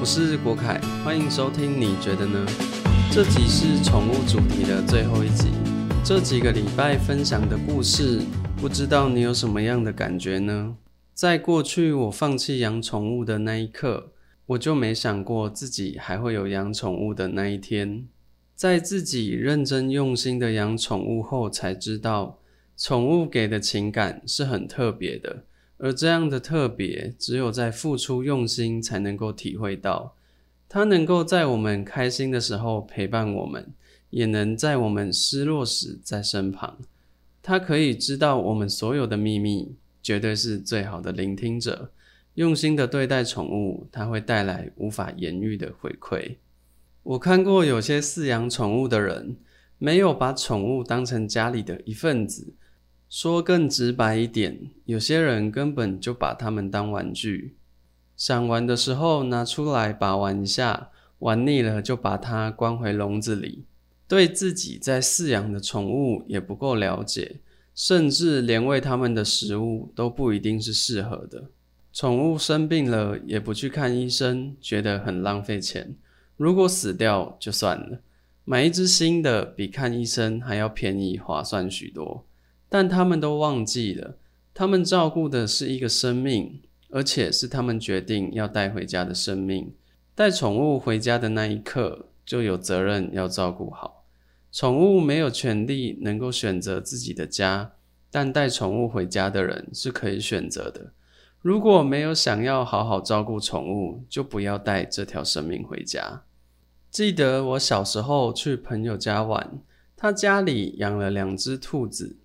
我是国凯，欢迎收听。你觉得呢？这集是宠物主题的最后一集。这几个礼拜分享的故事，不知道你有什么样的感觉呢？在过去我放弃养宠物的那一刻，我就没想过自己还会有养宠物的那一天。在自己认真用心的养宠物后，才知道宠物给的情感是很特别的。而这样的特别，只有在付出用心才能够体会到。它能够在我们开心的时候陪伴我们，也能在我们失落时在身旁。它可以知道我们所有的秘密，绝对是最好的聆听者。用心的对待宠物，它会带来无法言喻的回馈。我看过有些饲养宠物的人，没有把宠物当成家里的一份子。说更直白一点，有些人根本就把它们当玩具，想玩的时候拿出来把玩一下，玩腻了就把它关回笼子里。对自己在饲养的宠物也不够了解，甚至连喂它们的食物都不一定是适合的。宠物生病了也不去看医生，觉得很浪费钱。如果死掉就算了，买一只新的比看医生还要便宜划算许多。但他们都忘记了，他们照顾的是一个生命，而且是他们决定要带回家的生命。带宠物回家的那一刻，就有责任要照顾好。宠物没有权利能够选择自己的家，但带宠物回家的人是可以选择的。如果没有想要好好照顾宠物，就不要带这条生命回家。记得我小时候去朋友家玩，他家里养了两只兔子。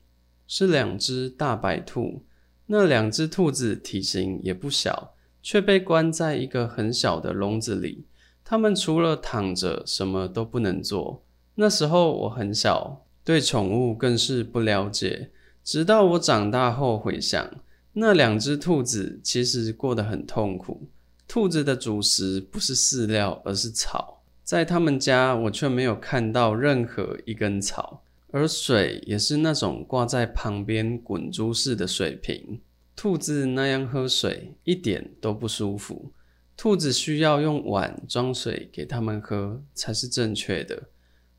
是两只大白兔，那两只兔子体型也不小，却被关在一个很小的笼子里。它们除了躺着，什么都不能做。那时候我很小，对宠物更是不了解。直到我长大后回想，那两只兔子其实过得很痛苦。兔子的主食不是饲料，而是草。在他们家，我却没有看到任何一根草。而水也是那种挂在旁边滚珠式的水瓶，兔子那样喝水一点都不舒服。兔子需要用碗装水给它们喝才是正确的。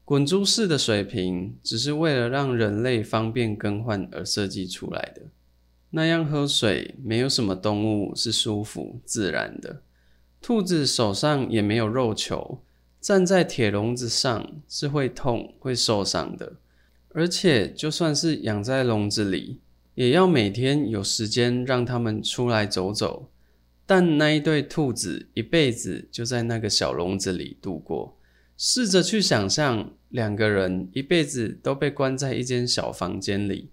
滚珠式的水瓶只是为了让人类方便更换而设计出来的。那样喝水，没有什么动物是舒服自然的。兔子手上也没有肉球，站在铁笼子上是会痛会受伤的。而且，就算是养在笼子里，也要每天有时间让它们出来走走。但那一对兔子一辈子就在那个小笼子里度过。试着去想象，两个人一辈子都被关在一间小房间里，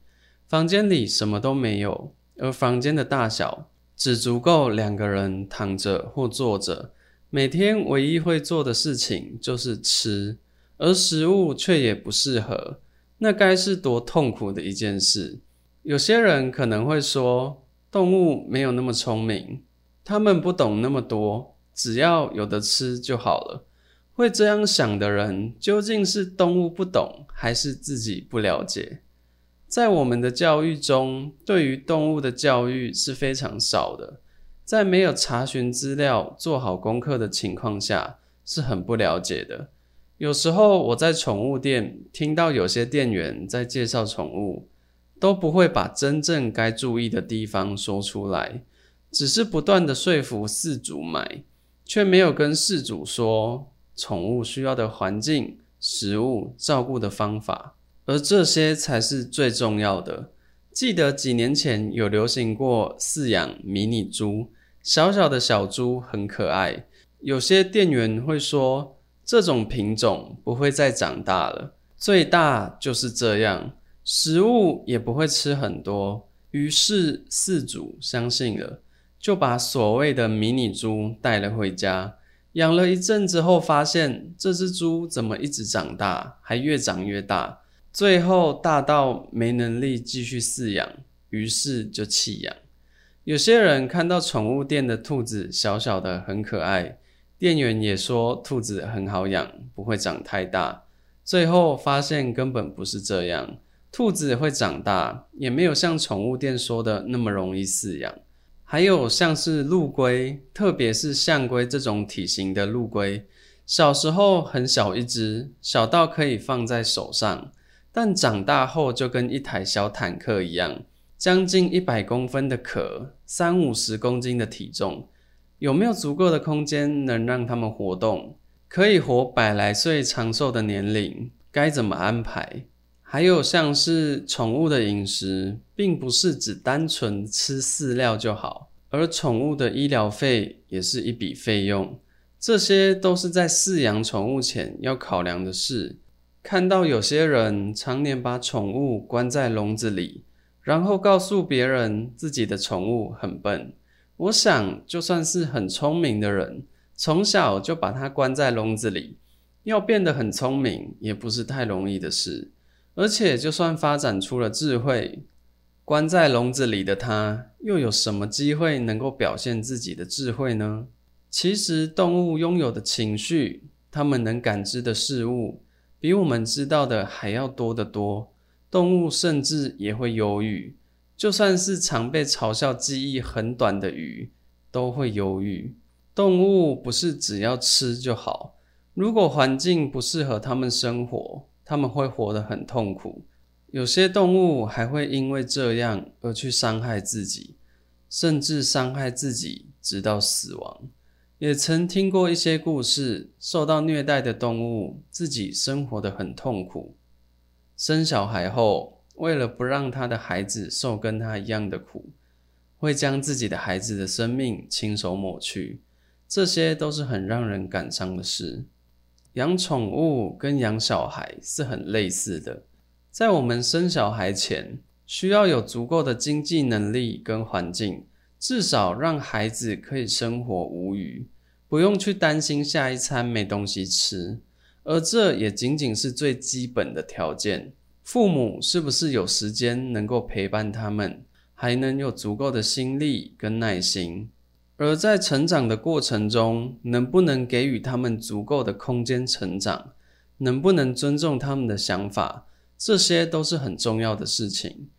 房间里什么都没有，而房间的大小只足够两个人躺着或坐着。每天唯一会做的事情就是吃，而食物却也不适合。那该是多痛苦的一件事。有些人可能会说，动物没有那么聪明，他们不懂那么多，只要有的吃就好了。会这样想的人，究竟是动物不懂，还是自己不了解？在我们的教育中，对于动物的教育是非常少的，在没有查询资料、做好功课的情况下，是很不了解的。有时候我在宠物店听到有些店员在介绍宠物，都不会把真正该注意的地方说出来，只是不断的说服饲主买，却没有跟饲主说宠物需要的环境、食物、照顾的方法，而这些才是最重要的。记得几年前有流行过饲养迷你猪，小小的小猪很可爱，有些店员会说。这种品种不会再长大了，最大就是这样，食物也不会吃很多。于是饲主相信了，就把所谓的迷你猪带了回家，养了一阵子后，发现这只猪怎么一直长大，还越长越大，最后大到没能力继续饲养，于是就弃养。有些人看到宠物店的兔子小小的，很可爱。店员也说兔子很好养，不会长太大。最后发现根本不是这样，兔子会长大，也没有像宠物店说的那么容易饲养。还有像是陆龟，特别是象龟这种体型的陆龟，小时候很小一只，小到可以放在手上，但长大后就跟一台小坦克一样，将近一百公分的壳，三五十公斤的体重，有没有足够的空间能让它们活动，可以活百来岁长寿的年龄？该怎么安排？还有像是宠物的饮食，并不是只单纯吃饲料就好，而宠物的医疗费也是一笔费用，这些都是在饲养宠物前要考量的事。看到有些人常年把宠物关在笼子里，然后告诉别人自己的宠物很笨，我想就算是很聪明的人，从小就把它关在笼子里，要变得很聪明也不是太容易的事。而且，就算发展出了智慧，关在笼子里的它，又有什么机会能够表现自己的智慧呢？其实，动物拥有的情绪，它们能感知的事物，比我们知道的还要多得多。动物甚至也会忧郁，就算是常被嘲笑记忆很短的鱼，都会忧郁。动物不是只要吃就好，如果环境不适合它们生活。他们会活得很痛苦，有些动物还会因为这样而去伤害自己，甚至伤害自己直到死亡。也曾听过一些故事，受到虐待的动物自己生活得很痛苦，生小孩后，为了不让他的孩子受跟他一样的苦，会将自己的孩子的生命亲手抹去。这些都是很让人感伤的事。养宠物跟养小孩是很类似的，在我们生小孩前，需要有足够的经济能力跟环境，至少让孩子可以生活无虞，不用去担心下一餐没东西吃。而这也仅仅是最基本的条件。父母是不是有时间能够陪伴他们，还能有足够的心力跟耐心？而在成长的过程中，能不能给予他们足够的空间成长，能不能尊重他们的想法，这些都是很重要的事情。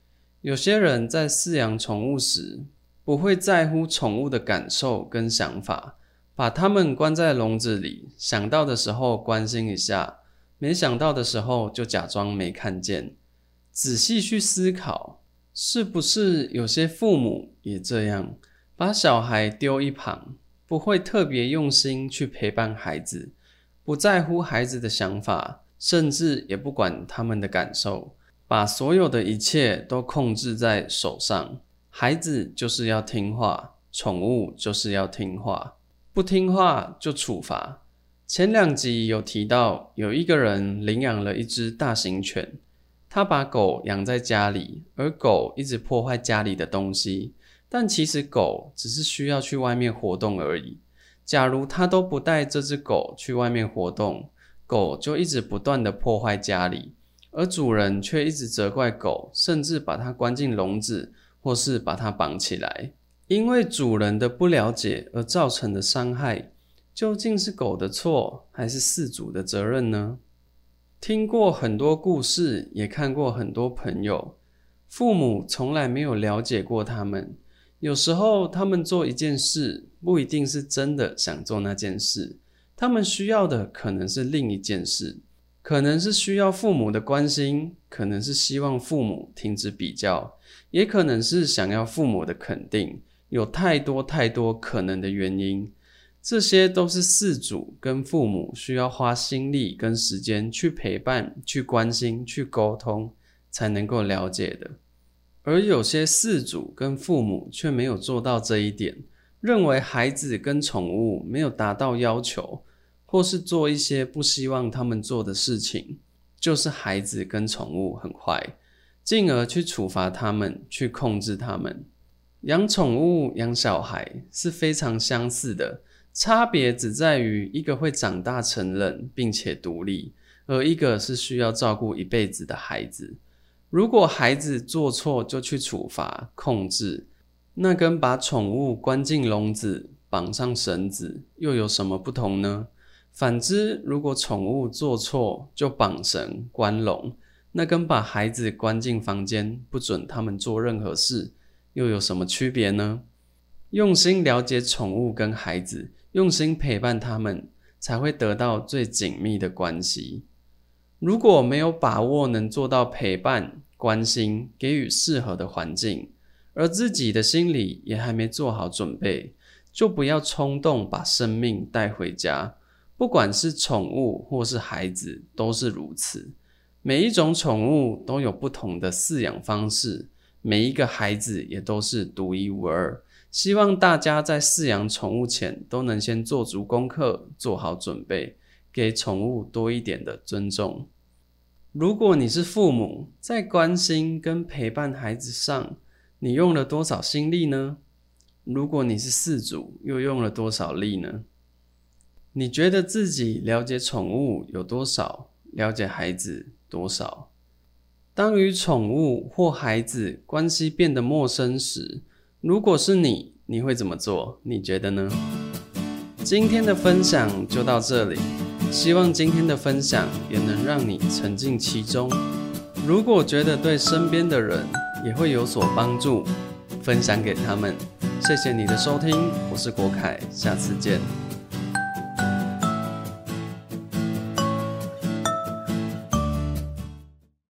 有些人在饲养宠物时，不会在乎宠物的感受跟想法，把它们关在笼子里，想到的时候关心一下，没想到的时候就假装没看见。仔细去思考，是不是有些父母也这样？把小孩丢一旁，不会特别用心去陪伴孩子，不在乎孩子的想法，甚至也不管他们的感受，把所有的一切都控制在手上。孩子就是要听话，宠物就是要听话，不听话就处罚。前两集有提到，有一个人领养了一只大型犬，他把狗养在家里，而狗一直破坏家里的东西。但其实狗只是需要去外面活动而已。假如他都不带这只狗去外面活动，狗就一直不断的破坏家里，而主人却一直责怪狗，甚至把它关进笼子，或是把它绑起来。因为主人的不了解而造成的伤害，究竟是狗的错，还是饲主的责任呢？听过很多故事，也看过很多朋友，父母从来没有了解过他们。有时候，他们做一件事，不一定是真的想做那件事，他们需要的可能是另一件事，可能是需要父母的关心，可能是希望父母停止比较，也可能是想要父母的肯定，有太多太多可能的原因，这些都是饲主跟父母需要花心力跟时间去陪伴、去关心、去沟通，才能够了解的。而有些饲主跟父母却没有做到这一点，认为孩子跟宠物没有达到要求，或是做一些不希望他们做的事情，就是孩子跟宠物很坏，进而去处罚他们，去控制他们。养宠物、养小孩是非常相似的，差别只在于一个会长大成人并且独立，而一个是需要照顾一辈子的孩子。如果孩子做错就去处罚控制，那跟把宠物关进笼子绑上绳子又有什么不同呢？反之，如果宠物做错就绑绳关笼，那跟把孩子关进房间不准他们做任何事又有什么区别呢？用心了解宠物跟孩子，用心陪伴他们，才会得到最紧密的关系。如果没有把握能做到陪伴、关心、给予适合的环境，而自己的心里也还没做好准备，就不要冲动把生命带回家。不管是宠物或是孩子，都是如此。每一种宠物都有不同的饲养方式，每一个孩子也都是独一无二。希望大家在饲养宠物前，都能先做足功课，做好准备，给宠物多一点的尊重。如果你是父母，在关心跟陪伴孩子上，你用了多少心力呢？如果你是饲主，又用了多少力呢？你觉得自己了解宠物有多少？了解孩子多少？当与宠物或孩子关系变得陌生时，如果是你，你会怎么做？你觉得呢？今天的分享就到这里，希望今天的分享也能让你沉浸其中。如果觉得对身边的人也会有所帮助，分享给他们。谢谢你的收听，我是国凯，下次见。